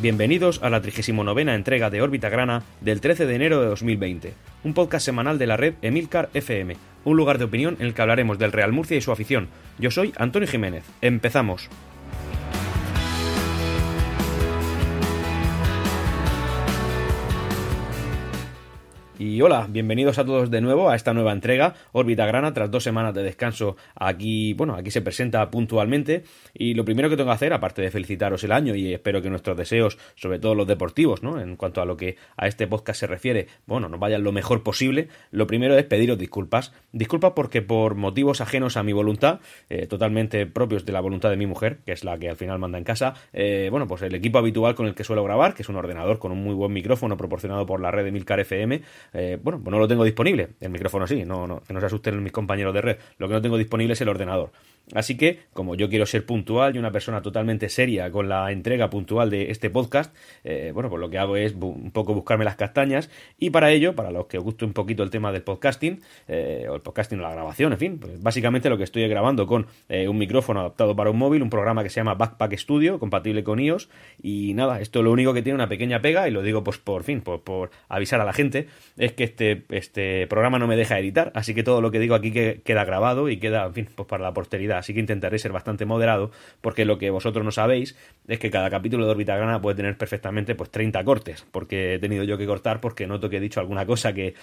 Bienvenidos a la 39 entrega de Órbita Grana del 13 de enero de 2020, un podcast semanal de la red Emilcar FM, un lugar de opinión en el que hablaremos del Real Murcia y su afición. Yo soy Antonio Jiménez. Empezamos. Y hola, bienvenidos a todos de nuevo a esta nueva entrega, Órbita Grana, tras dos semanas de descanso aquí, bueno, aquí se presenta puntualmente y lo primero que tengo que hacer, aparte de felicitaros el año y espero que nuestros deseos, sobre todo los deportivos, ¿no? En cuanto a lo que a este podcast se refiere, bueno, nos vayan lo mejor posible, lo primero es pediros disculpas. Disculpas porque por motivos ajenos a mi voluntad, eh, totalmente propios de la voluntad de mi mujer, que es la que al final manda en casa, eh, bueno, pues el equipo habitual con el que suelo grabar, que es un ordenador con un muy buen micrófono proporcionado por la red de Milcar FM, eh, bueno, pues no lo tengo disponible. El micrófono sí, no, no, que no se asusten mis compañeros de red. Lo que no tengo disponible es el ordenador. Así que, como yo quiero ser puntual y una persona totalmente seria con la entrega puntual de este podcast, eh, bueno, pues lo que hago es un poco buscarme las castañas y para ello, para los que os guste un poquito el tema del podcasting, eh, o el podcasting o la grabación, en fin, pues básicamente lo que estoy grabando con un micrófono adaptado para un móvil, un programa que se llama Backpack Studio, compatible con iOS, y nada, esto lo único que tiene una pequeña pega, y lo digo pues por fin, por, por avisar a la gente, es que este, este programa no me deja editar, así que todo lo que digo aquí queda grabado y queda, en fin, pues para la posteridad así que intentaré ser bastante moderado, porque lo que vosotros no sabéis es que cada capítulo de Órbita Grana puede tener perfectamente pues 30 cortes, porque he tenido yo que cortar porque noto que he dicho alguna cosa que,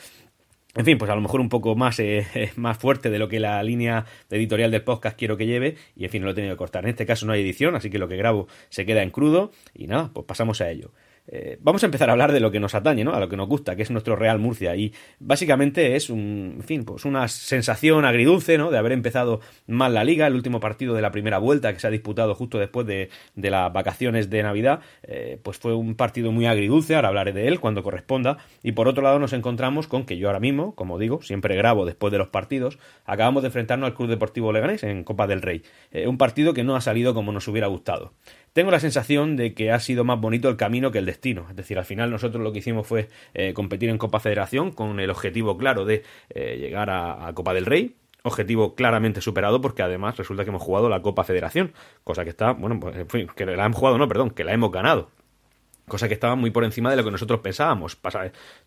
en fin, pues a lo mejor un poco más, eh, más fuerte de lo que la línea editorial del podcast quiero que lleve y en fin, lo he tenido que cortar. En este caso no hay edición, así que lo que grabo se queda en crudo y nada, pues pasamos a ello. Eh, vamos a empezar a hablar de lo que nos atañe, ¿no? A lo que nos gusta, que es nuestro Real Murcia. Y básicamente es un, en fin, pues una sensación agridulce, ¿no? De haber empezado mal la liga, el último partido de la primera vuelta que se ha disputado justo después de, las vacaciones de Navidad, eh, pues fue un partido muy agridulce, ahora hablaré de él cuando corresponda. Y por otro lado nos encontramos con que yo ahora mismo, como digo, siempre grabo después de los partidos, acabamos de enfrentarnos al Club Deportivo Leganés en Copa del Rey. Eh, un partido que no ha salido como nos hubiera gustado tengo la sensación de que ha sido más bonito el camino que el destino. Es decir, al final nosotros lo que hicimos fue eh, competir en Copa Federación con el objetivo claro de eh, llegar a, Copa del Rey, objetivo claramente superado porque además resulta que hemos jugado la Copa Federación, cosa que está, bueno, pues, que la hemos jugado, no, perdón, que la hemos ganado cosa que estaba muy por encima de lo que nosotros pensábamos.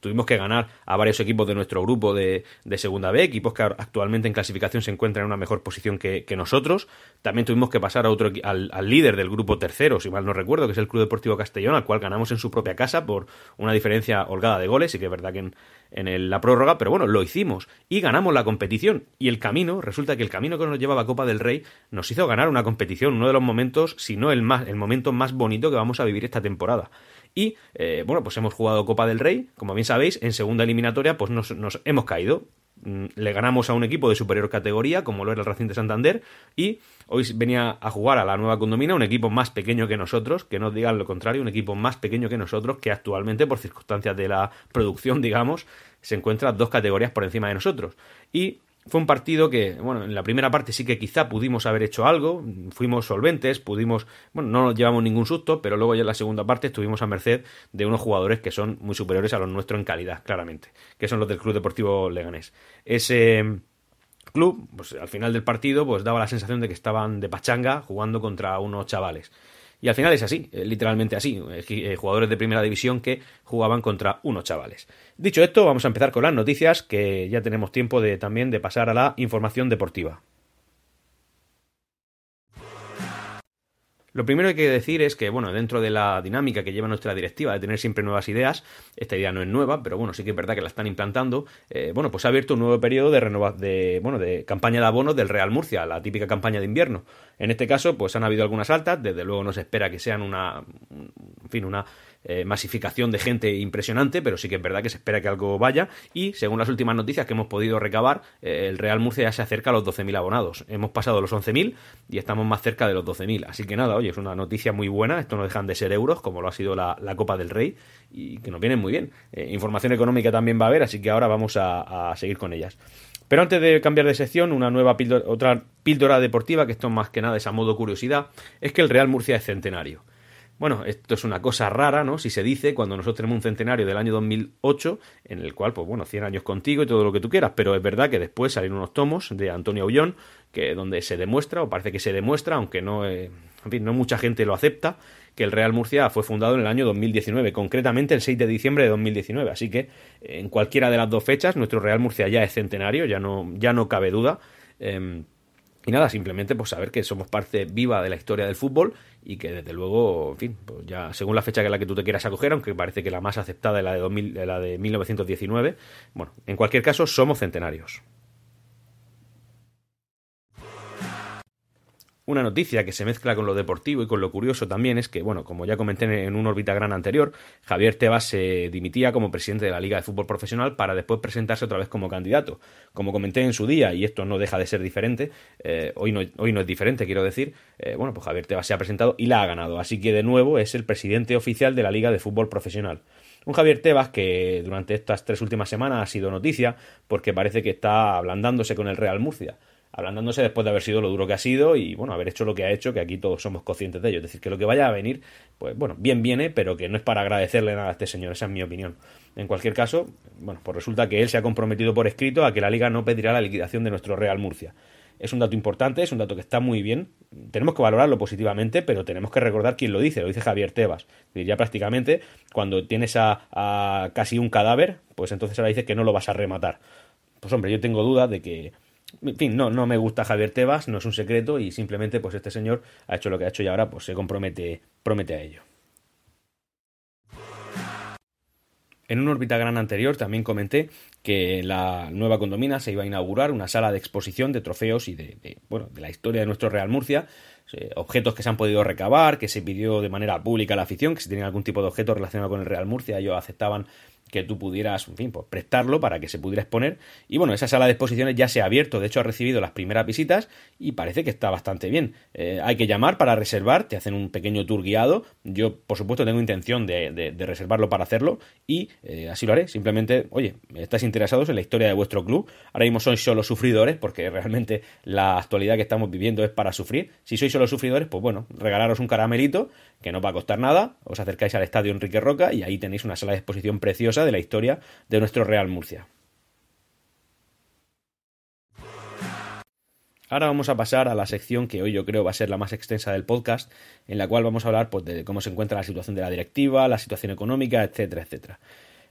tuvimos que ganar a varios equipos de nuestro grupo de, Segunda B, equipos que actualmente en clasificación se encuentran en una mejor posición que, nosotros. También tuvimos que pasar a otro, al, líder del grupo tercero, si mal no recuerdo, que es el Club Deportivo Castellón, al cual ganamos en su propia casa por una diferencia holgada de goles, y que es verdad que en, la prórroga, pero bueno, lo hicimos y ganamos la competición. Y el camino, resulta que el camino que nos llevaba Copa del Rey nos hizo ganar una competición, uno de los momentos, si no el, más, el momento más bonito que vamos a vivir esta temporada. Y eh, bueno, pues hemos jugado Copa del Rey, como bien sabéis, en segunda eliminatoria pues nos, nos hemos caído. Mm, le ganamos a un equipo de superior categoría, como lo era el Racing de Santander, y hoy venía a jugar a la nueva condomina un equipo más pequeño que nosotros, que no digan lo contrario, un equipo más pequeño que nosotros, que actualmente, por circunstancias de la producción, digamos, se encuentra dos categorías por encima de nosotros. Y fue un partido que, bueno, en la primera parte sí que quizá pudimos haber hecho algo, fuimos solventes, pudimos, bueno, no nos llevamos ningún susto, pero luego ya en la segunda parte estuvimos a merced de unos jugadores que son muy superiores a los nuestros en calidad, claramente, que son los del Club Deportivo Leganés. Ese mm, club, pues al final del partido, pues daba la sensación de que estaban de pachanga jugando contra unos chavales. Y al final es así, eh, literalmente así, eh, eh, jugadores de primera división que jugaban contra unos chavales. Dicho esto, vamos a empezar con las noticias, que ya tenemos tiempo de también de pasar a la información deportiva. Lo primero que hay que decir es que, bueno, dentro de la dinámica que lleva nuestra directiva de tener siempre nuevas ideas, esta idea no es nueva, pero bueno, sí que es verdad que la están implantando, eh, bueno, pues ha abierto un nuevo periodo de, renova de, bueno, de campaña de abonos del Real Murcia, la típica campaña de invierno. En este caso, pues han habido algunas altas, desde luego no se espera que sean una, en fin, una eh, masificación de gente impresionante, pero sí que es verdad que se espera que algo vaya. Y según las últimas noticias que hemos podido recabar, eh, el Real Murcia ya se acerca a los 12.000 abonados. Hemos pasado los 11.000 y estamos más cerca de los 12.000. Así que nada, oye, es una noticia muy buena. Esto no dejan de ser euros, como lo ha sido la, Copa del Rey, y que nos vienen muy bien. Eh, información económica también va a haber, así que ahora vamos a, seguir con ellas. Pero antes de cambiar de sección, una nueva otra píldora deportiva, que esto más que nada es a modo curiosidad, es que el Real Murcia es centenario. Bueno, esto es una cosa rara, ¿no? Si se dice cuando nosotros tenemos un centenario del año 2008, en el cual, pues bueno, 100 años contigo y todo lo que tú quieras, pero es verdad que después salieron unos tomos de Antonio Aullón, que donde se demuestra, o parece que se demuestra, aunque no, eh, no mucha gente lo acepta, que el Real Murcia fue fundado en el año 2019, concretamente el 6 de diciembre de 2019. Así que en cualquiera de las dos fechas, nuestro Real Murcia ya es centenario, ya no, ya no cabe duda. Em, y nada, simplemente pues saber que somos parte viva de la historia del fútbol y que desde luego, en fin, pues ya según la fecha que la que tú te quieras acoger, aunque parece que la más aceptada es la de, 2000, la de 1919, bueno, en cualquier caso somos centenarios. Una noticia que se mezcla con lo deportivo y con lo curioso también es que, bueno, como ya comenté en un órbita gran anterior, Javier Tebas se dimitía como presidente de la Liga de Fútbol Profesional para después presentarse otra vez como candidato. Como comenté en su día, y esto no deja de ser diferente, eh, hoy, no, hoy no es diferente, quiero decir, eh, bueno, pues Javier Tebas se ha presentado y la ha ganado. Así que de nuevo es el presidente oficial de la Liga de Fútbol Profesional. Un Javier Tebas que durante estas tres últimas semanas ha sido noticia porque parece que está ablandándose con el Real Murcia ablandándose después de haber sido lo duro que ha sido y bueno, haber hecho lo que ha hecho, que aquí todos somos conscientes de ello. Es decir, que lo que vaya a venir, pues bueno, bien viene, pero que no es para agradecerle nada a este señor, esa es mi opinión. En cualquier caso, bueno, pues resulta que él se ha comprometido por escrito a que la liga no pedirá la liquidación de nuestro Real Murcia. Es un dato importante, es un dato que está muy bien. Tenemos que valorarlo positivamente, pero tenemos que recordar quién lo dice. Lo dice Javier Tebas. Ya prácticamente, cuando tienes a, a casi un cadáver, pues entonces ahora dice que no lo vas a rematar. Pues hombre, yo tengo duda de que en fin, no, no me gusta Javier Tebas, no es un secreto y simplemente pues este señor ha hecho lo que ha hecho y ahora pues se compromete, promete a ello. En un órbita gran anterior también comenté que la nueva condomina se iba a inaugurar una sala de exposición de trofeos y de, bueno, de la historia de nuestro Real Murcia, objetos que se han podido recabar, que se pidió de manera pública a la afición, que si tenían algún tipo de objeto relacionado con el Real Murcia, ellos aceptaban que tú pudieras, en fin, pues prestarlo para que se pudiera exponer. Y bueno, esa sala de exposiciones ya se ha abierto, de hecho ha recibido las primeras visitas y parece que está bastante bien. Eh, hay que llamar para reservar, te hacen un pequeño tour guiado. Yo, por supuesto, tengo intención de, reservarlo para hacerlo y eh, así lo haré. Simplemente, oye, estáis interesados en la historia de vuestro club. Ahora mismo sois solo sufridores porque realmente la actualidad que estamos viviendo es para sufrir. Si sois solo sufridores, pues bueno, regalaros un caramelito que no va a costar nada. Os acercáis al estadio Enrique Roca y ahí tenéis una sala de exposición preciosa de la historia de nuestro Real Murcia. Ahora vamos a pasar a la sección que hoy yo creo va a ser la más extensa del podcast, en la cual vamos a hablar pues, de cómo se encuentra la situación de la directiva, la situación económica, etcétera, etcétera.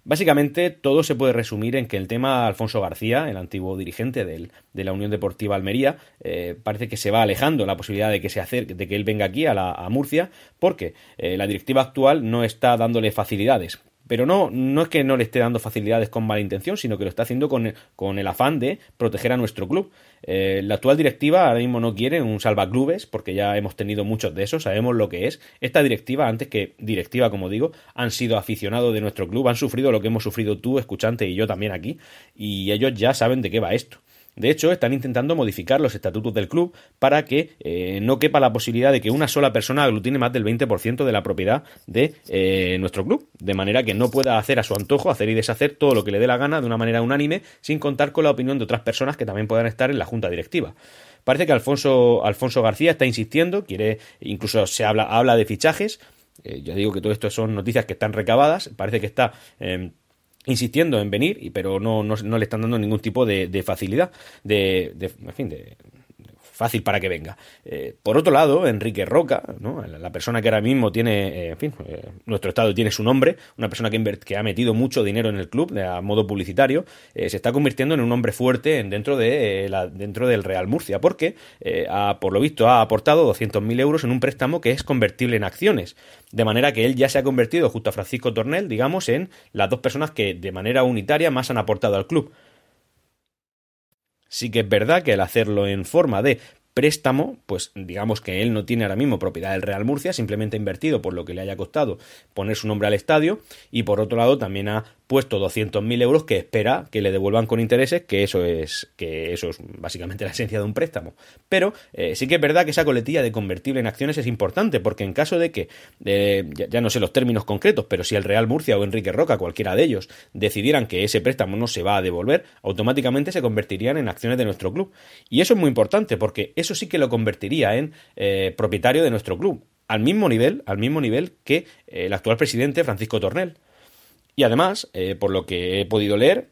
Básicamente todo se puede resumir en que el tema Alfonso García, el antiguo dirigente de la Unión Deportiva Almería, eh, parece que se va alejando la posibilidad de que se acerque, de que él venga aquí a, la, Murcia, porque eh, la directiva actual no está dándole facilidades pero no, no es que no le esté dando facilidades con mala intención, sino que lo está haciendo con, con el afán de proteger a nuestro club. Eh, la actual directiva ahora mismo no quiere un salvaclubes, porque ya hemos tenido muchos de esos, sabemos lo que es. Esta directiva, antes que directiva, como digo, han sido aficionados de nuestro club, han sufrido lo que hemos sufrido tú, escuchante, y yo también aquí, y ellos ya saben de qué va esto. De hecho, están intentando modificar los estatutos del club para que eh, no quepa la posibilidad de que una sola persona aglutine más del 20% de la propiedad de eh, nuestro club, de manera que no pueda hacer a su antojo, hacer y deshacer todo lo que le dé la gana de una manera unánime, sin contar con la opinión de otras personas que también puedan estar en la junta directiva. Parece que Alfonso, Alfonso García está insistiendo, quiere, incluso se habla, habla de fichajes. Eh, ya digo que todo esto son noticias que están recabadas. Parece que está em, insistiendo en venir, pero no, no, no, le están dando ningún tipo de, de facilidad, de, de, en fin, de, fácil para que venga. Eh, por otro lado, Enrique Roca, ¿no? la persona que ahora mismo tiene, eh, en fin, eh, nuestro estado tiene su nombre, una persona que, ha metido mucho dinero en el club a modo publicitario, se está convirtiendo en un hombre fuerte dentro, de, la, dentro del Real Murcia, porque ha, por lo visto ha aportado 200.000 euros en un préstamo que es convertible en acciones, de manera que él ya se ha convertido, justo a Francisco Tornel, digamos, en las dos personas que de manera unitaria más han aportado al club. Sí que es verdad que el hacerlo en forma de préstamo, pues digamos que él no tiene ahora mismo propiedad del Real Murcia, simplemente ha invertido por lo que le haya costado poner su nombre al estadio y por otro lado también ha puesto 200.000 euros que espera que le devuelvan con intereses, que eso es que eso es básicamente la esencia de un préstamo. Pero eh, sí que es verdad que esa coletilla de convertible en acciones es importante, porque en caso de que, eh, ya, no sé los términos concretos, pero si el Real Murcia o Enrique Roca, cualquiera de ellos, decidieran que ese préstamo no se va a devolver, automáticamente se convertirían en acciones de nuestro club. Y eso es muy importante, porque eso sí que lo convertiría en eh, propietario de nuestro club al mismo nivel, al mismo nivel que el actual presidente Francisco Tornel. Y además, por lo que he podido leer,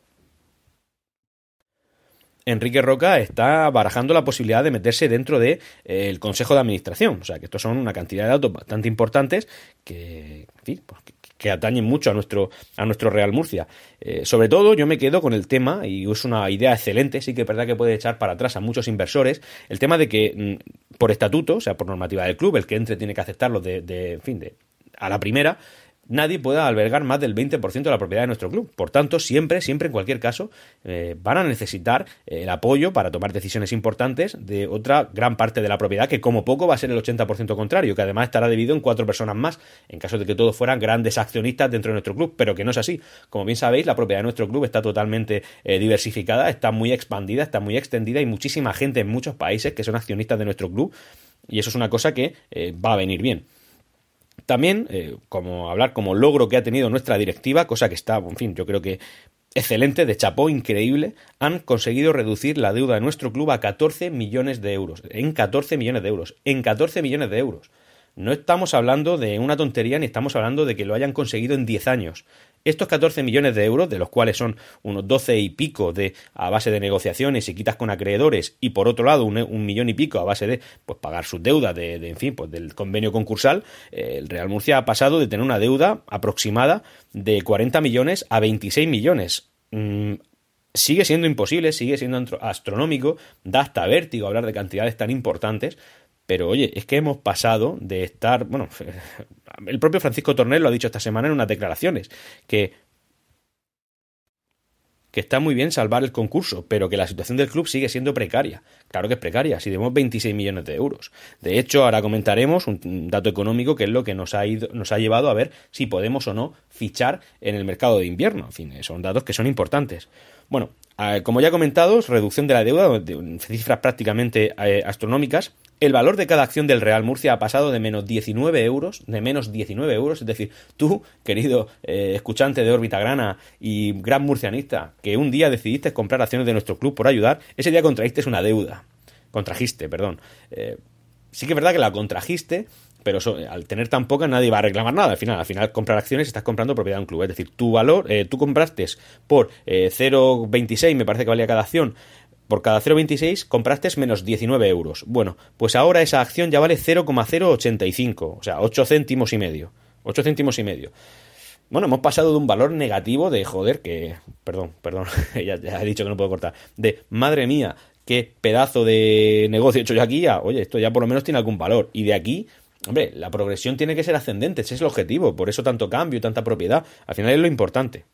Enrique Roca está barajando la posibilidad de meterse dentro del de, el Consejo de Administración. O sea, que estos son una cantidad de datos bastante importantes que, pues que, atañen mucho a nuestro, a nuestro Real Murcia. Eh, sobre todo, yo me quedo con el tema, y es una idea excelente, sí que es verdad que puede echar para atrás a muchos inversores, el tema de que mm, por estatuto, o sea, por normativa del club, el que entre tiene que aceptarlo de, de en fin, de a la primera, nadie pueda albergar más del 20% de la propiedad de nuestro club. Por tanto, siempre, siempre, en cualquier caso, eh, van a necesitar eh, el apoyo para tomar decisiones importantes de otra gran parte de la propiedad, que como poco va a ser el 80% contrario, que además estará dividido en cuatro personas más, en caso de que todos fueran grandes accionistas dentro de nuestro club, pero que no es así. Como bien sabéis, la propiedad de nuestro club está totalmente eh, diversificada, está muy expandida, está muy extendida y muchísima gente en muchos países que son accionistas de nuestro club, y eso es una cosa que va a venir bien. También, eh, como hablar como logro que ha tenido nuestra directiva, cosa que está, en fin, yo creo que excelente, de chapó, increíble, han conseguido reducir la deuda de nuestro club a 14 millones de euros. En 14 millones de euros. En 14 millones de euros. No estamos hablando de una tontería ni estamos hablando de que lo hayan conseguido en 10 años. Estos 14 millones de euros, de los cuales son unos 12 y pico de, a base de negociaciones y quitas con acreedores, y por otro lado un, millón y pico a base de pues, pagar sus deudas de, en fin, pues, del convenio concursal, eh, el Real Murcia ha pasado de tener una deuda aproximada de 40 millones a 26 millones. Mm, sigue siendo imposible, sigue siendo astronómico, da hasta vértigo hablar de cantidades tan importantes, pero oye, es que hemos pasado de estar, bueno, el propio Francisco Tornel lo ha dicho esta semana en unas declaraciones, que que está muy bien salvar el concurso, pero que la situación del club sigue siendo precaria. Claro que es precaria, si debemos 26 millones de euros. De hecho, ahora comentaremos un dato económico que es lo que nos ha, ido, nos ha llevado a ver si podemos o no fichar en el mercado de invierno. En fin, son datos que son importantes. Bueno, como ya he comentado, reducción de la deuda de cifras prácticamente eh, astronómicas. El valor de cada acción del Real Murcia ha pasado de menos 19 euros, de menos 19 euros, es decir, tú, querido eh, escuchante de órbita grana y gran murcianista, que un día decidiste comprar acciones de nuestro club por ayudar, ese día contraíste una deuda, contrajiste, perdón. Eh, sí que es verdad que la contrajiste, pero al tener tan poca nadie va a reclamar nada. Al final, al final comprar acciones estás comprando propiedad de un club. Es decir, tu valor, eh, tú compraste por 0,26, me parece que valía cada acción, por cada 0,26 compraste menos 19 euros. Bueno, pues ahora esa acción ya vale 0,085, o sea, 8 céntimos y medio. 8 céntimos y medio. Bueno, hemos pasado de un valor negativo de joder, que. Perdón, perdón, ya, he dicho que no puedo cortar. De madre mía, qué pedazo de negocio he hecho yo aquí. oye, esto ya por lo menos tiene algún valor. Y de aquí, hombre, la progresión tiene que ser ascendente, ese es el objetivo. Por eso tanto cambio, tanta propiedad. Al final es lo importante.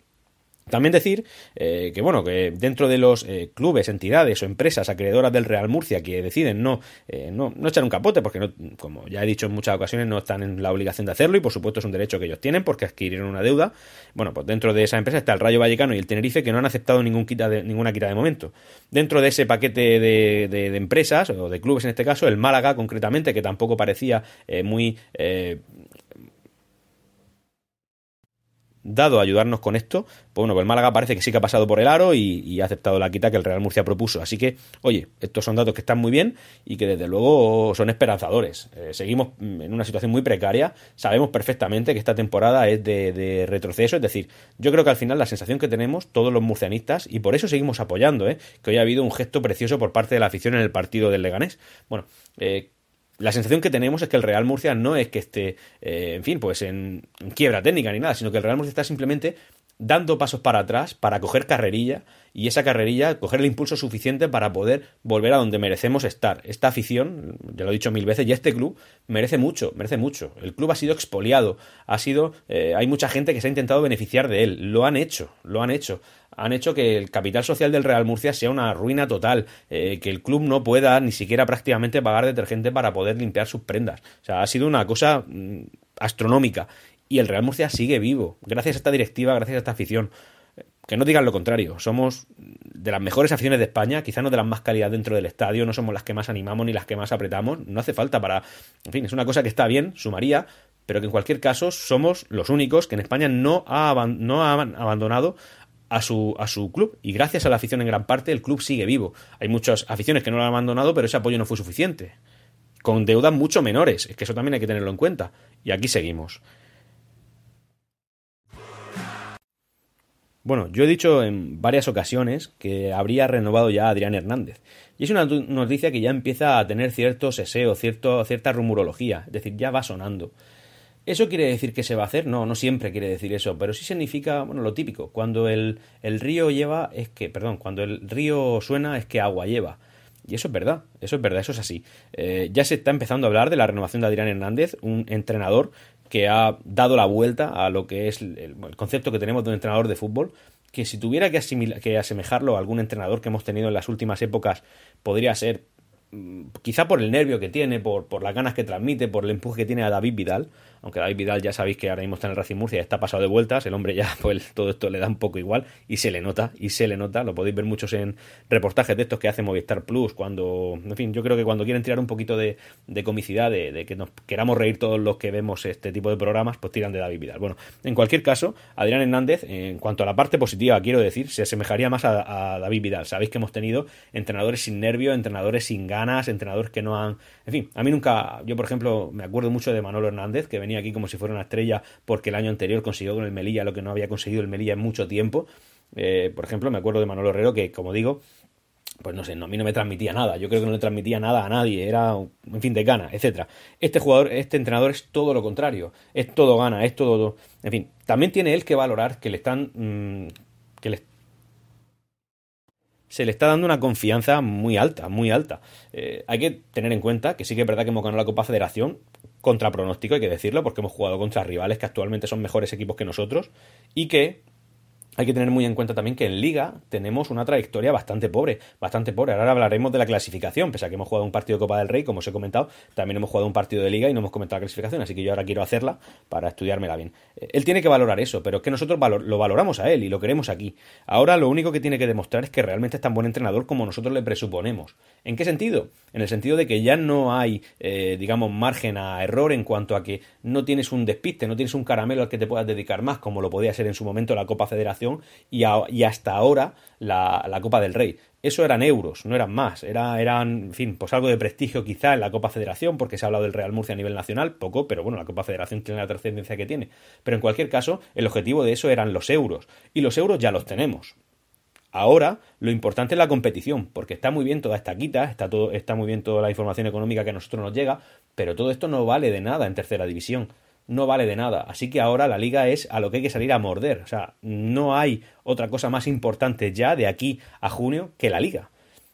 También decir eh, que, bueno, que dentro de los eh, clubes, entidades o empresas acreedoras del Real Murcia que deciden no, eh, no, no, echar un capote, porque, no, como ya he dicho en muchas ocasiones, no están en la obligación de hacerlo y, por supuesto, es un derecho que ellos tienen porque adquirieron una deuda. Bueno, pues dentro de esa empresa está el Rayo Vallecano y el Tenerife que no han aceptado ningún quita de, ninguna quita de momento. Dentro de ese paquete de, de, empresas, o de clubes en este caso, el Málaga concretamente, que tampoco parecía muy dado a ayudarnos con esto, pues bueno, pues el Málaga parece que sí que ha pasado por el aro y, ha aceptado la quita que el Real Murcia propuso. Así que, oye, estos son datos que están muy bien y que desde luego son esperanzadores. Eh, seguimos en una situación muy precaria, sabemos perfectamente que esta temporada es de, retroceso, es decir, yo creo que al final la sensación que tenemos todos los murcianistas, y por eso seguimos apoyando, ¿eh? que hoy ha habido un gesto precioso por parte de la afición en el partido del Leganés. Bueno, eh, la sensación que tenemos es que el Real Murcia no es que esté, eh, en fin, pues en, quiebra técnica ni nada, sino que el Real Murcia está simplemente dando pasos para atrás para coger carrerilla y esa carrerilla coger el impulso suficiente para poder volver a donde merecemos estar. Esta afición, ya lo he dicho mil veces, y este club merece mucho, merece mucho. El club ha sido expoliado, ha sido, eh, hay mucha gente que se ha intentado beneficiar de él, lo han hecho, lo han hecho han hecho que el capital social del Real Murcia sea una ruina total, eh, que el club no pueda ni siquiera prácticamente pagar detergente para poder limpiar sus prendas. O sea, ha sido una cosa mm, astronómica. Y el Real Murcia sigue vivo, gracias a esta directiva, gracias a esta afición. Que no digan lo contrario, somos de las mejores aficiones de España, quizá no de las más calidad dentro del estadio, no somos las que más animamos ni las que más apretamos, no hace falta para... En fin, es una cosa que está bien, sumaría, pero que en cualquier caso somos los únicos que en España no, ha, no han abandonado a su, a su club. Y gracias a la afición en gran parte, el club sigue vivo. Hay muchas aficiones que no lo han abandonado, pero ese apoyo no fue suficiente. con deudas mucho menores. Es que eso también hay que tenerlo en cuenta. Y aquí seguimos. Bueno, yo he dicho en varias ocasiones que habría renovado ya a Adrián Hernández. Y es una noticia que ya empieza a tener cierto seseo, cierto, cierta rumorología. Es decir, ya va sonando. ¿Eso quiere decir que se va a hacer? No, no siempre quiere decir eso, pero sí significa, bueno, lo típico. Cuando el, el río lleva, es que, perdón, cuando el río suena es que agua lleva. Y eso es verdad, eso es verdad, eso es así. Eh, ya se está empezando a hablar de la renovación de Adrián Hernández, un entrenador que ha dado la vuelta a lo que es el, concepto que tenemos de un entrenador de fútbol, que si tuviera que, que asemejarlo a algún entrenador que hemos tenido en las últimas épocas, podría ser mm, quizá por el nervio que tiene, por, por las ganas que transmite, por el empuje que tiene a David Vidal, aunque David Vidal ya sabéis que ahora mismo está en el Racing Murcia está pasado de vueltas, el hombre ya pues todo esto le da un poco igual y se le nota, y se le nota, lo podéis ver muchos en reportajes de estos que hace Movistar Plus, cuando, en fin, yo creo que cuando quieren tirar un poquito de, comicidad, de, que nos queramos reír todos los que vemos este tipo de programas, pues tiran de David Vidal. Bueno, en cualquier caso, Adrián Hernández, en cuanto a la parte positiva, quiero decir, se asemejaría más a, a David Vidal. Sabéis que hemos tenido entrenadores sin nervio, entrenadores sin ganas, entrenadores que no han... En fin, a mí nunca, yo por ejemplo, me acuerdo mucho de Manolo Hernández, que venía aquí como si fuera una estrella porque el año anterior consiguió con el Melilla lo que no había conseguido el Melilla en mucho tiempo. Eh, por ejemplo, me acuerdo de Manolo Herrero que, como digo, pues no sé, a mí no me transmitía nada. Yo creo que no le transmitía nada a nadie. Era, en fin, de gana, etcétera. Este jugador, este entrenador es todo lo contrario. Es todo gana, es todo. En fin, también tiene él que valorar que le están. Mm, que le, se le está dando una confianza muy alta, muy alta. Eh, hay que tener en cuenta que sí que es verdad que hemos ganado la Copa Federación, contra pronóstico, hay que decirlo, porque hemos jugado contra rivales que actualmente son mejores equipos que nosotros y que hay que tener muy en cuenta también que en Liga tenemos una trayectoria bastante pobre, bastante pobre. Ahora hablaremos de la clasificación, pese a que hemos jugado un partido de Copa del Rey, como os he comentado, también hemos jugado un partido de Liga y no hemos comentado la clasificación, así que yo ahora quiero hacerla para estudiármela bien. Eh, él tiene que valorar eso, pero es que nosotros lo valoramos a él y lo queremos aquí. Ahora lo único que tiene que demostrar es que realmente es tan buen entrenador como nosotros le presuponemos. ¿En qué sentido? En el sentido de que ya no hay, eh, digamos, margen a error en cuanto a que no tienes un despiste, no tienes un caramelo al que te puedas dedicar más, como lo podía ser en su momento la Copa Federación y, hasta ahora la, Copa del Rey. Eso eran euros, no eran más. Era, eran, en fin, pues algo de prestigio quizá en la Copa Federación, porque se ha hablado del Real Murcia a nivel nacional, poco, pero bueno, la Copa Federación tiene la trascendencia que tiene. Pero en cualquier caso, el objetivo de eso eran los euros. Y los euros ya los tenemos. Ahora lo importante es la competición, porque está muy bien toda esta quita, está, todo, está muy bien toda la información económica que a nosotros nos llega, pero todo esto no vale de nada en tercera división no vale de nada. Así que ahora la liga es a lo que hay que salir a morder. O sea, no hay otra cosa más importante ya de aquí a junio que la liga.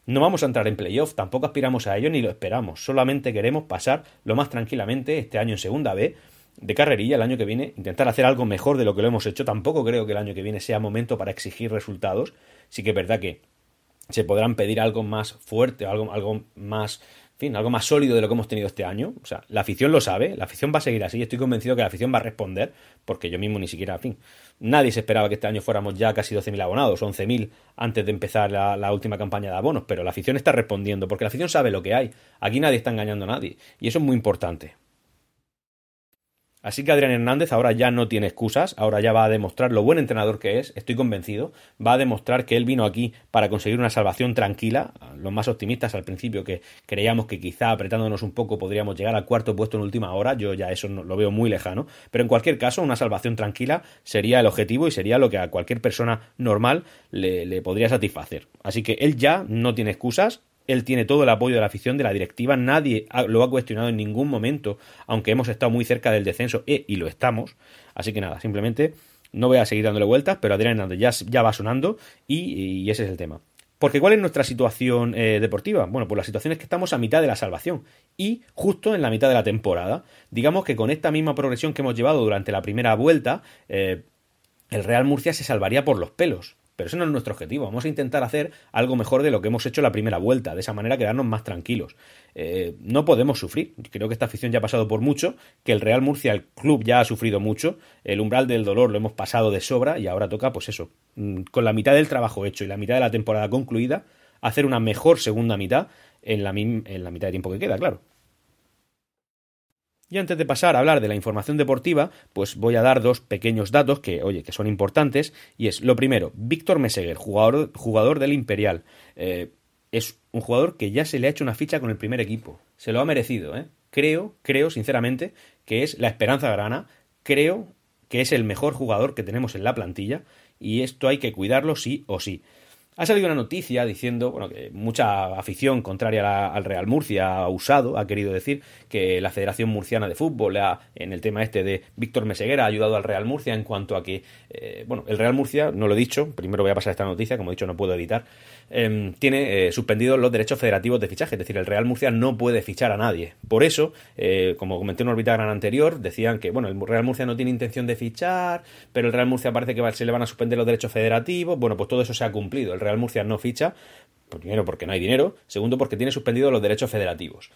No vamos a entrar en playoff, tampoco aspiramos a ello ni lo esperamos. Solamente queremos pasar lo más tranquilamente este año en segunda B de carrerilla el año que viene, intentar hacer algo mejor de lo que lo hemos hecho. Tampoco creo que el año que viene sea momento para exigir resultados. Sí que es verdad que se podrán pedir algo más fuerte, algo, algo más fin, algo más sólido de lo que hemos tenido este año. O sea, la afición lo sabe, la afición va a seguir así. Estoy convencido que la afición va a responder, porque yo mismo ni siquiera, en fin, nadie se esperaba que este año fuéramos ya casi 12.000 abonados, 11.000 antes de empezar la, la, última campaña de abonos, pero la afición está respondiendo, porque la afición sabe lo que hay. Aquí nadie está engañando a nadie, y eso es muy importante. Así que Adrián Hernández ahora ya no tiene excusas, ahora ya va a demostrar lo buen entrenador que es, estoy convencido, va a demostrar que él vino aquí para conseguir una salvación tranquila, los más optimistas al principio que creíamos que quizá apretándonos un poco podríamos llegar al cuarto puesto en última hora, yo ya eso lo veo muy lejano, pero en cualquier caso una salvación tranquila sería el objetivo y sería lo que a cualquier persona normal le, le podría satisfacer. Así que él ya no tiene excusas, él tiene todo el apoyo de la afición, de la directiva, nadie lo ha cuestionado en ningún momento, aunque hemos estado muy cerca del descenso, e, y lo estamos. Así que nada, simplemente no voy a seguir dándole vueltas, pero Adrián Hernández ya, ya va sonando y, ese es el tema. Porque ¿cuál es nuestra situación eh, deportiva? Bueno, pues la situación es que estamos a mitad de la salvación y justo en la mitad de la temporada. Digamos que con esta misma progresión que hemos llevado durante la primera vuelta, eh, el Real Murcia se salvaría por los pelos. Pero ese no es nuestro objetivo. Vamos a intentar hacer algo mejor de lo que hemos hecho la primera vuelta. De esa manera quedarnos más tranquilos. Eh, no podemos sufrir. Creo que esta afición ya ha pasado por mucho. Que el Real Murcia, el club, ya ha sufrido mucho. El umbral del dolor lo hemos pasado de sobra. Y ahora toca, pues eso. Mm, con la mitad del trabajo hecho y la mitad de la temporada concluida. Hacer una mejor segunda mitad en la, en la mitad de tiempo que queda, claro. Y antes de pasar a hablar de la información deportiva, pues voy a dar dos pequeños datos que, oye, que son importantes. Y es, lo primero, Víctor Meseguer, jugador, jugador del Imperial. Eh, es un jugador que ya se le ha hecho una ficha con el primer equipo. Se lo ha merecido, ¿eh? Creo, creo sinceramente que es la esperanza grana. Creo que es el mejor jugador que tenemos en la plantilla y esto hay que cuidarlo sí o sí. Ha salido una noticia diciendo, bueno, que mucha afición contraria al Real Murcia ha usado, ha querido decir que la Federación Murciana de Fútbol, en el tema este de Víctor Meseguera, ha ayudado al Real Murcia en cuanto a que, eh, bueno, el Real Murcia, no lo he dicho, primero voy a pasar esta noticia, como he dicho no puedo editar, em, tiene eh, suspendidos los derechos federativos de fichaje, es decir, el Real Murcia no puede fichar a nadie. Por eso, eh, como comenté en un gran anterior, decían que, bueno, el Real Murcia no tiene intención de fichar, pero el Real Murcia parece que se le van a suspender los derechos federativos, bueno, pues todo eso se ha cumplido. El Real Murcia no ficha, primero porque no hay dinero, segundo porque tiene suspendidos los derechos federativos.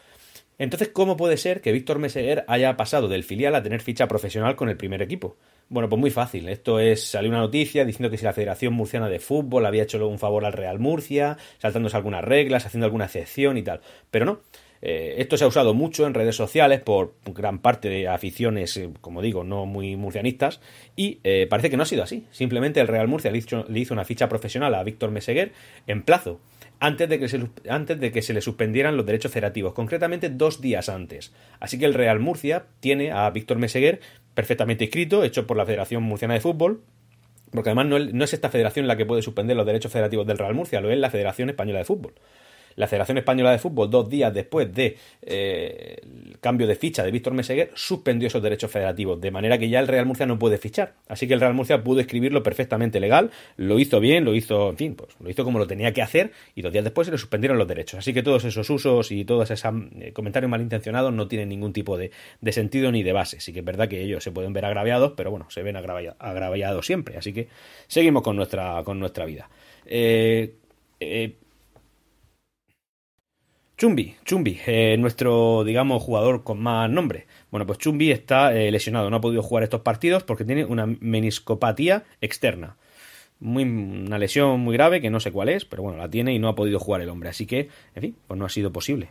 Entonces, ¿cómo puede ser que Víctor Meseguer haya pasado del filial a tener ficha profesional con el primer equipo? Bueno, pues muy fácil. Esto es, salió una noticia diciendo que si la Federación Murciana de Fútbol había hecho un favor al Real Murcia, saltándose algunas reglas, haciendo alguna excepción y tal. Pero no, eh, esto se ha usado mucho en redes sociales por gran parte de aficiones, eh, como digo, no muy murcianistas, y eh, parece que no ha sido así. Simplemente el Real Murcia le hizo, una ficha profesional a Víctor Meseguer en plazo, antes de, que se, antes de que se le suspendieran los derechos federativos, concretamente dos días antes. Así que el Real Murcia tiene a Víctor Meseguer perfectamente inscrito, hecho por la Federación Murciana de Fútbol, porque además no, no, es esta federación la que puede suspender los derechos federativos del Real Murcia, lo es la Federación Española de Fútbol la Federación Española de Fútbol, dos días después de, eh, cambio de ficha de Víctor Meseguer, suspendió esos derechos federativos, de manera que ya el Real Murcia no puede fichar. Así que el Real Murcia pudo escribirlo perfectamente legal, lo hizo bien, lo hizo, en fin, pues lo hizo como lo tenía que hacer y dos días después se le suspendieron los derechos. Así que todos esos usos y todos esos eh, comentarios malintencionados no tienen ningún tipo de, sentido ni de base. Sí que es verdad que ellos se pueden ver agraviados, pero bueno, se ven agraviados siempre. Así que seguimos con nuestra, con nuestra vida. Eh, Chumbi, Chumbi, eh, nuestro, digamos, jugador con más nombre. Bueno, pues Chumbi está eh, lesionado, no ha podido jugar estos partidos porque tiene una meniscopatía externa. Muy, una lesión muy grave que no sé cuál es, pero bueno, la tiene y no ha podido jugar el hombre. Así que, en fin, pues no ha sido posible.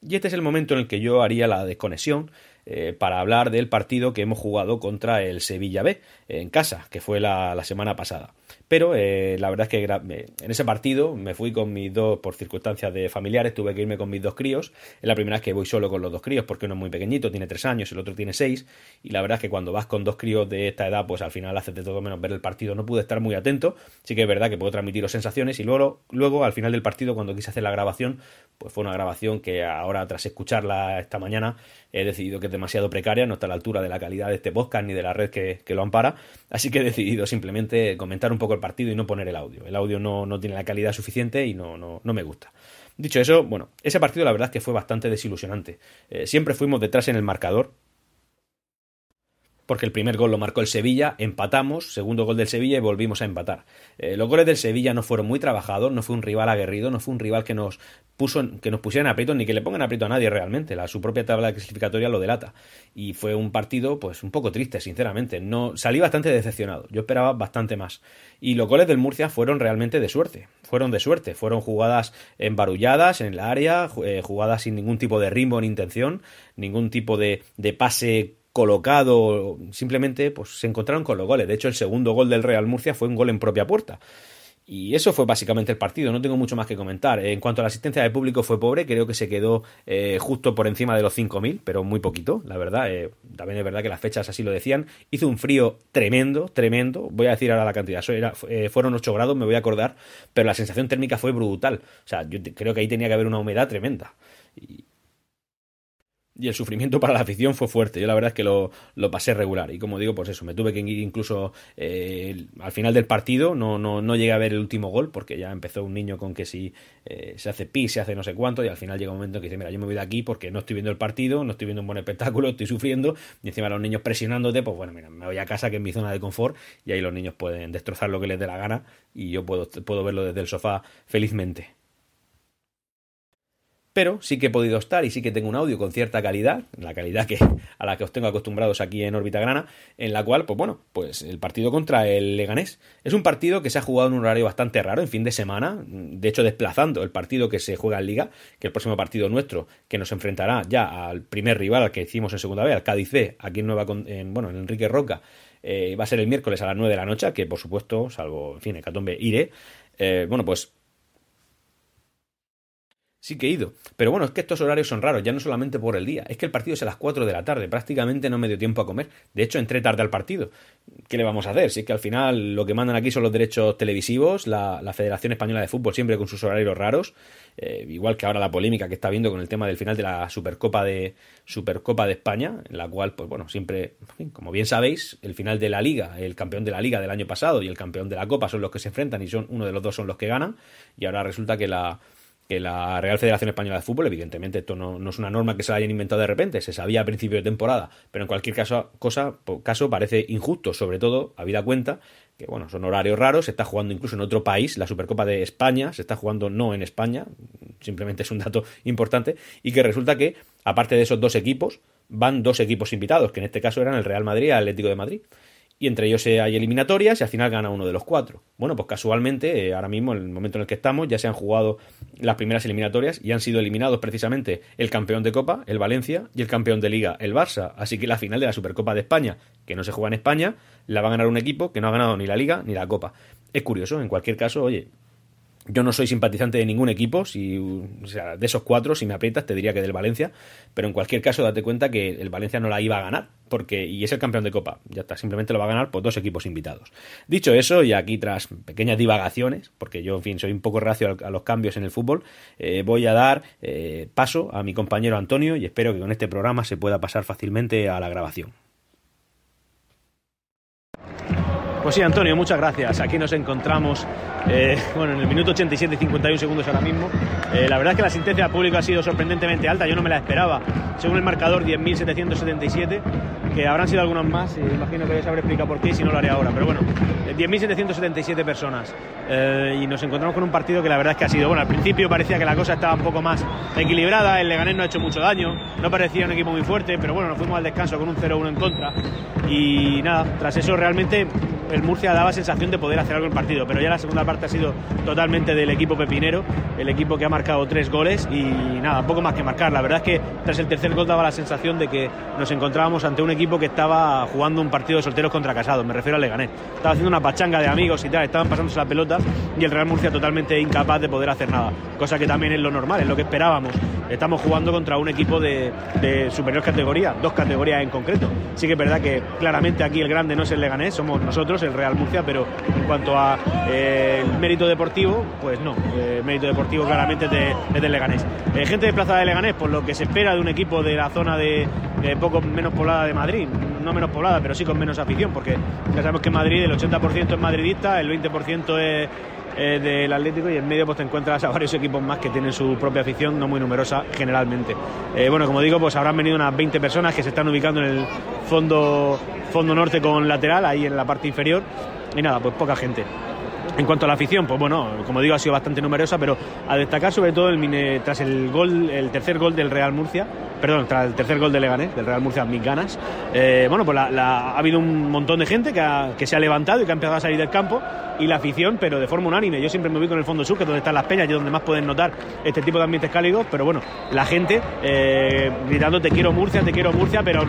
Y este es el momento en el que yo haría la desconexión eh, para hablar del partido que hemos jugado contra el Sevilla B en casa, que fue la semana pasada. Pero eh, la verdad es que en ese partido me fui con mis dos, por circunstancias de familiares, tuve que irme con mis dos críos. Es la primera vez que voy solo con los dos críos, porque uno es muy pequeñito, tiene tres años, el otro tiene seis. Y la verdad es que cuando vas con dos críos de esta edad, pues al final haces de todo menos ver el partido. No pude estar muy atento, sí que es verdad que puedo transmitiros sensaciones. Y luego, luego al final del partido, cuando quise hacer la grabación, pues fue una grabación que ahora, tras escucharla esta mañana, he decidido que es demasiado precaria, no está a la altura de la calidad de este podcast ni de la red que, que lo ampara. Así que he decidido simplemente comentar un poco partido y no poner el audio. El audio no, no tiene la calidad suficiente y no, no, no, me gusta. Dicho eso, bueno, ese partido la verdad es que fue bastante desilusionante. Eh, siempre fuimos detrás en el marcador, porque el primer gol lo marcó el Sevilla, empatamos, segundo gol del Sevilla y volvimos a empatar. Eh, los goles del Sevilla no fueron muy trabajados, no fue un rival aguerrido, no fue un rival que nos puso que nos pusieran aprieto ni que le pongan aprieto a nadie realmente, la, su propia tabla clasificatoria lo delata. Y fue un partido pues un poco triste, sinceramente, no salí bastante decepcionado. Yo esperaba bastante más. Y los goles del Murcia fueron realmente de suerte, fueron de suerte, fueron jugadas embarulladas en el área, eh, jugadas sin ningún tipo de ritmo ni intención, ningún tipo de, de pase colocado, simplemente pues se encontraron con los goles. De hecho, el segundo gol del Real Murcia fue un gol en propia puerta. Y eso fue básicamente el partido, no tengo mucho más que comentar. En cuanto a la asistencia de público fue pobre, creo que se quedó eh, justo por encima de los 5.000, pero muy poquito, la verdad. Eh, también es verdad que las fechas así lo decían. Hizo un frío tremendo, tremendo. Voy a decir ahora la cantidad, eh, fueron 8 grados, me voy a acordar, pero la sensación térmica fue brutal. O sea, yo creo que ahí tenía que haber una humedad tremenda. Y el sufrimiento para la afición fue fuerte. Yo la verdad es que lo, pasé regular. Y como digo, pues eso, me tuve que ir incluso eh, al final del partido. No, no, no llegué a ver el último gol porque ya empezó un niño con que si eh, se hace pis, se hace no sé cuánto. Y al final llega un momento que dice, mira, yo me voy de aquí porque no estoy viendo el partido, no estoy viendo un buen espectáculo, estoy sufriendo. Y encima los niños presionándote, pues bueno, mira, me voy a casa que es mi zona de confort. Y ahí los niños pueden destrozar lo que les dé la gana. Y yo puedo, puedo verlo desde el sofá felizmente pero sí que he podido estar y sí que tengo un audio con cierta calidad, la calidad que, a la que os tengo acostumbrados aquí en órbita grana, en la cual, pues bueno, pues el partido contra el Leganés es un partido que se ha jugado en un horario bastante raro, en fin de semana, de hecho desplazando el partido que se juega en Liga, que el próximo partido nuestro, que nos enfrentará ya al primer rival al que hicimos en segunda vez, al Cádiz B, aquí en Nueva, en, bueno, en Enrique Roca, eh, va a ser el miércoles a las 9 de la noche, que por supuesto, salvo, en fin, Hecatombe, iré. Eh, bueno, pues Sí que he ido. Pero bueno, es que estos horarios son raros, ya no solamente por el día. Es que el partido es a las 4 de la tarde. Prácticamente no me dio tiempo a comer. De hecho, entré tarde al partido. ¿Qué le vamos a hacer? Si es que al final lo que mandan aquí son los derechos televisivos, la, Federación Española de Fútbol siempre con sus horarios raros. Eh, igual que ahora la polémica que está habiendo con el tema del final de la Supercopa de, Supercopa de España, en la cual, pues bueno, siempre, como bien sabéis, el final de la Liga, el campeón de la Liga del año pasado y el campeón de la Copa son los que se enfrentan y son uno de los dos son los que ganan. Y ahora resulta que la que la Real Federación Española de Fútbol, evidentemente esto no, es una norma que se la hayan inventado de repente, se sabía a principio de temporada, pero en cualquier caso, cosa, caso parece injusto, sobre todo, habida cuenta que bueno, son horarios raros, se está jugando incluso en otro país, la Supercopa de España, se está jugando no en España, simplemente es un dato importante, y que resulta que, aparte de esos dos equipos, van dos equipos invitados, que en este caso eran el Real Madrid y el Atlético de Madrid y entre ellos hay eliminatorias y al final gana uno de los cuatro. Bueno, pues casualmente, eh, ahora mismo, en el momento en el que estamos, ya se han jugado las primeras eliminatorias y han sido eliminados precisamente el campeón de Copa, el Valencia, y el campeón de Liga, el Barça. Así que la final de la Supercopa de España, que no se juega en España, la va a ganar un equipo que no ha ganado ni la Liga ni la Copa. Es curioso, en cualquier caso, oye, yo no soy simpatizante de ningún equipo, si, o sea, de esos cuatro, si me aprietas, te diría que del Valencia, pero en cualquier caso, date cuenta que el Valencia no la iba a ganar, porque, y es el campeón de Copa, ya está, simplemente lo va a ganar por dos equipos invitados. Dicho eso, y aquí tras pequeñas divagaciones, porque yo, en fin, soy un poco racio a los cambios en el fútbol, eh, voy a dar eh, paso a mi compañero Antonio y espero que con este programa se pueda pasar fácilmente a la grabación. Pues sí, Antonio, muchas gracias. Aquí nos encontramos, eh, bueno, en el minuto 87 y 51 segundos ahora mismo. Eh, la verdad es que la asistencia pública ha sido sorprendentemente alta, yo no me la esperaba. Según el marcador, 10.777, que habrán sido algunos más, imagino que ya sabré explicar por qué, si no lo haré ahora. Pero bueno, 10.777 personas. Eh, y nos encontramos con un partido que la verdad es que ha sido, bueno, al principio parecía que la cosa estaba un poco más equilibrada, el Leganés no ha hecho mucho daño, no parecía un equipo muy fuerte, pero bueno, nos fuimos al descanso con un 0-1 en contra. Y nada, tras eso realmente el Murcia daba sensación de poder hacer algo en el partido, pero ya la segunda parte ha sido totalmente del equipo pepinero, el equipo que ha marcado tres goles y nada, poco más que marcar. La verdad es que tras el tercer gol daba la sensación de que nos encontrábamos ante un equipo que estaba jugando un partido de solteros contra casados, me refiero al Leganés. Estaba haciendo una pachanga de amigos y tal, estaban pasándose la pelota y el Real Murcia totalmente incapaz de poder hacer nada, cosa que también es lo normal, es lo que esperábamos. Estamos jugando contra un equipo de, de superior categoría, dos categorías en concreto. Sí que es verdad que claramente aquí el grande no es el Leganés, somos nosotros, el Real Murcia, pero en cuanto a eh, el mérito deportivo, pues no, el mérito deportivo claramente es de, Leganés. Eh, gente de Plaza de Leganés, por lo que se espera de un equipo de la zona de, poco menos poblada de Madrid, no menos poblada, pero sí con menos afición, porque ya sabemos que en Madrid el 80% es madridista, el 20% es del Atlético y en medio pues te encuentras a varios equipos más que tienen su propia afición, no muy numerosa generalmente. Eh, bueno, como digo, pues habrán venido unas 20 personas que se están ubicando en el fondo, fondo norte con lateral, ahí en la parte inferior, y nada, pues poca gente. En cuanto a la afición, pues bueno, como digo, ha sido bastante numerosa, pero a destacar sobre todo el, tras el gol, el tercer gol del Real Murcia, perdón, tras el tercer gol de Leganés, del Real Murcia, mis ganas, eh, bueno, pues ha habido un montón de gente que, se ha levantado y que ha empezado a salir del campo y la afición, pero de forma unánime. Yo siempre me ubico en el fondo sur, que es donde están las peñas y donde más pueden notar este tipo de ambientes cálidos, pero bueno, la gente eh, gritando te quiero Murcia, te quiero Murcia, pero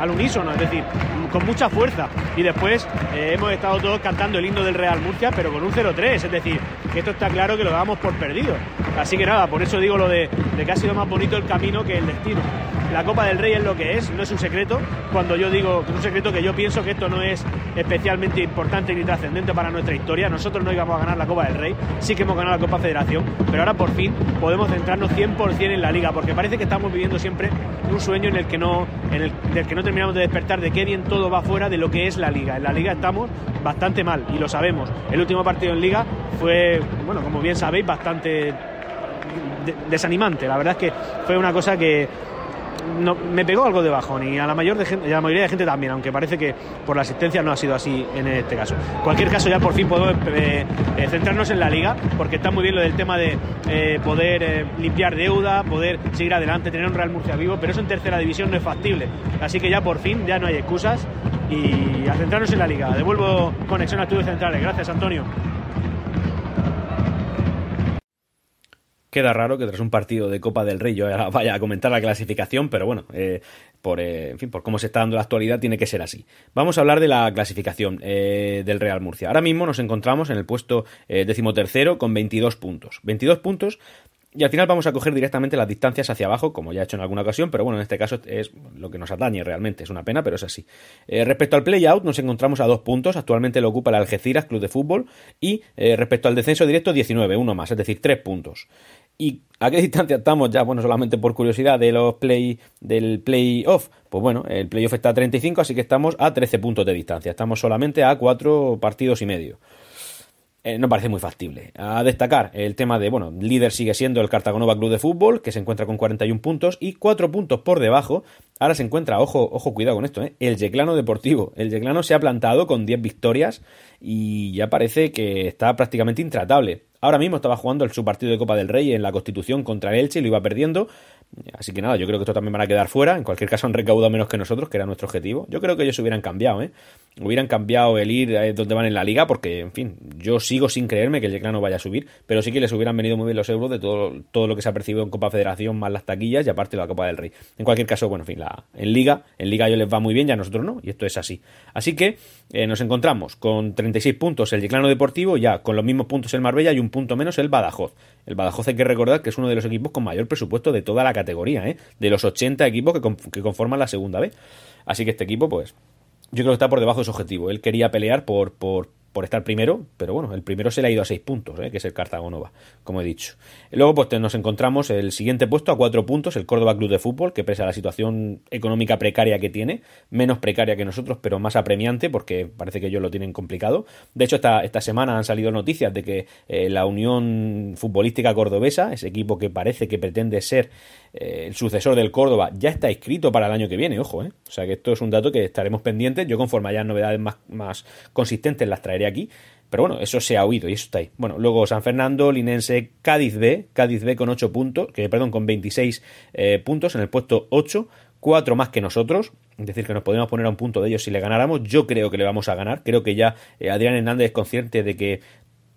al unísono, es decir, con mucha fuerza. Y después eh, hemos estado todos cantando el himno del Real Murcia, pero con un 0-3, es decir, que esto está claro que lo damos por perdido. Así que nada, por eso digo lo de que ha sido más bonito el camino que el destino. La Copa del Rey es lo que es, no es un secreto. Cuando yo digo que es un secreto que yo pienso que esto no es especialmente importante ni trascendente para nuestra historia. Nosotros no íbamos a ganar la Copa del Rey, sí que hemos ganado la Copa Federación, pero ahora por fin podemos centrarnos 100% en la liga, porque parece que estamos viviendo siempre un sueño en el que no, en el, del que no terminamos de despertar, de qué bien todo va fuera de lo que es la liga. En la liga estamos bastante mal y lo sabemos. El último partido en liga fue, bueno, como bien sabéis, bastante desanimante. La verdad es que fue una cosa que me pegó algo de bajón y a la, mayor de la mayoría de gente también, aunque parece que por la asistencia no ha sido así en este caso. Cualquier caso, ya por fin podemos eh, eh, centrarnos en la liga, porque está muy bien lo del tema de eh, poder limpiar deuda, poder seguir adelante, tener un Real Murcia vivo, pero eso en tercera división no es factible. Así que ya por fin, ya no hay excusas y a centrarnos en la liga. Devuelvo conexión a estudios centrales. Gracias, Antonio. Queda raro que tras un partido de Copa del Rey yo vaya a comentar la clasificación, pero bueno, eh, por, eh, en fin, por cómo se está dando la actualidad tiene que ser así. Vamos a hablar de la clasificación eh, del Real Murcia. Ahora mismo nos encontramos en el puesto decimotercero con 22 puntos. 22 puntos y al final vamos a coger directamente las distancias hacia abajo, como ya he hecho en alguna ocasión, pero bueno, en este caso es lo que nos atañe realmente, es una pena, pero es así. Eh, respecto al play-out, nos encontramos a dos puntos, actualmente lo ocupa el Algeciras Club de Fútbol, y eh, respecto al descenso directo, 19, uno más, es decir, tres puntos. ¿Y a qué distancia estamos ya? Bueno, solamente por curiosidad de los play del playoff. Pues bueno, el playoff está a 35, así que estamos a 13 puntos de distancia. Estamos solamente a cuatro partidos y medio. Eh, no parece muy factible. A destacar el tema de, bueno, líder sigue siendo el Cartagonova Club de Fútbol, que se encuentra con 41 puntos y 4 puntos por debajo. Ahora se encuentra, ojo, ojo, cuidado con esto, ¿eh? el Yeclano Deportivo. El Yeclano se ha plantado con 10 victorias y ya parece que está prácticamente intratable. Ahora mismo estaba jugando el, su partido de Copa del Rey en la Constitución contra el Elche y lo iba perdiendo. Así que nada, yo creo que esto también van a quedar fuera. En cualquier caso han recaudado menos que nosotros, que era nuestro objetivo. Yo creo que ellos hubieran cambiado, ¿eh? Hubieran cambiado el ir eh, donde van en la liga, porque, en fin, yo sigo sin creerme que el Yeclano vaya a subir, pero sí que les hubieran venido muy bien los euros de todo, todo lo que se ha percibido en Copa Federación, más las taquillas y aparte la Copa del Rey. En cualquier caso, bueno, en fin, la, en liga, en liga ellos les va muy bien y a nosotros no, y esto es así. Así que eh, nos encontramos con 36 puntos el Yeclano Deportivo, ya con los mismos puntos el Marbella y un punto menos el Badajoz. El Badajoz hay que recordar que es uno de los equipos con mayor presupuesto de toda la categoría, ¿eh? de los 80 equipos que, conforman la segunda B. Así que este equipo, pues, yo creo que está por debajo de su objetivo. Él quería pelear por, por, por estar primero, pero bueno, el primero se le ha ido a 6 puntos, ¿eh? que es el Cartagonova, como he dicho. Luego pues nos encontramos el siguiente puesto a 4 puntos, el Córdoba Club de Fútbol, que pese a la situación económica precaria que tiene, menos precaria que nosotros, pero más apremiante, porque parece que ellos lo tienen complicado. De hecho, esta, esta semana han salido noticias de que eh, la Unión Futbolística Cordobesa, ese equipo que parece que pretende ser eh, el sucesor del Córdoba, ya está inscrito para el año que viene, ojo, ¿eh? O sea que esto es un dato que estaremos pendientes. Yo conforme haya novedades más, más consistentes las traeré aquí. Pero bueno, eso se ha oído y eso está ahí. Bueno, luego San Fernando, Linense, Cádiz B, Cádiz B con 8 puntos, que perdón, con 26 eh, puntos en el puesto 8, 4 más que nosotros, es decir, que nos podemos poner a un punto de ellos si le ganáramos. Yo creo que le vamos a ganar. Creo que ya eh, Adrián Hernández es consciente de que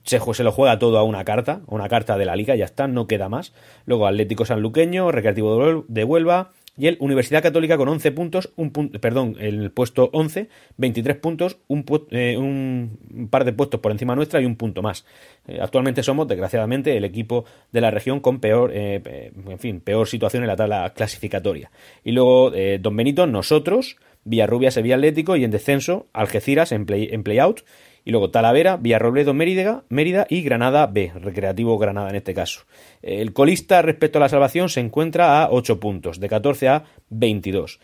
se, se, lo juega todo a una carta, a una carta de la liga, ya está, no queda más. Luego Atlético Sanluqueño, Recreativo de Huelva, y el Universidad Católica con 11 puntos, un punto, perdón, el puesto 11, 23 puntos, un, eh, un, par de puestos por encima nuestra y un punto más. Eh, actualmente somos, desgraciadamente, el equipo de la región con peor, eh, en fin, peor situación en la tabla clasificatoria. Y luego, Don Benito, nosotros, Villarrubia, Sevilla Atlético y en descenso, Algeciras en play, en play out y luego Talavera, Villarrobledo, Mérida, Mérida y Granada B, Recreativo Granada en este caso. El colista respecto a la salvación se encuentra a 8 puntos, de 14 a 22.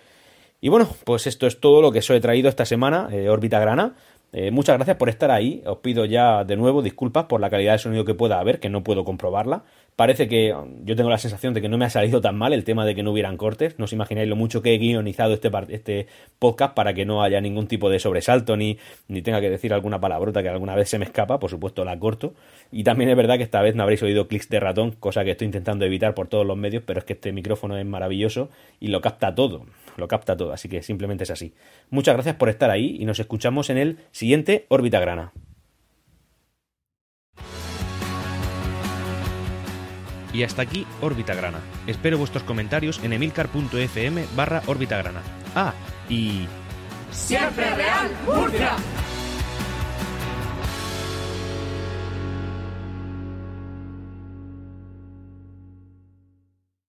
Y bueno, pues esto es todo lo que os he traído esta semana, eh, órbita grana. Eh, muchas gracias por estar ahí. Os pido ya de nuevo disculpas por la calidad de sonido que pueda haber, que no puedo comprobarla. Parece que yo tengo la sensación de que no me ha salido tan mal el tema de que no hubieran cortes. No os imagináis lo mucho que he guionizado este, este podcast para que no haya ningún tipo de sobresalto ni, ni tenga que decir alguna palabrota que alguna vez se me escapa. Por supuesto, la corto. Y también es verdad que esta vez no habréis oído clics de ratón, cosa que estoy intentando evitar por todos los medios, pero es que este micrófono es maravilloso y lo capta todo. Lo capta todo, así que simplemente es así. Muchas gracias por estar ahí y nos escuchamos en el siguiente Órbita Grana. Y hasta aquí Órbita Grana. Espero vuestros comentarios en emilcar.fm barra Órbita Grana. Ah, y... ¡Siempre Real Murcia!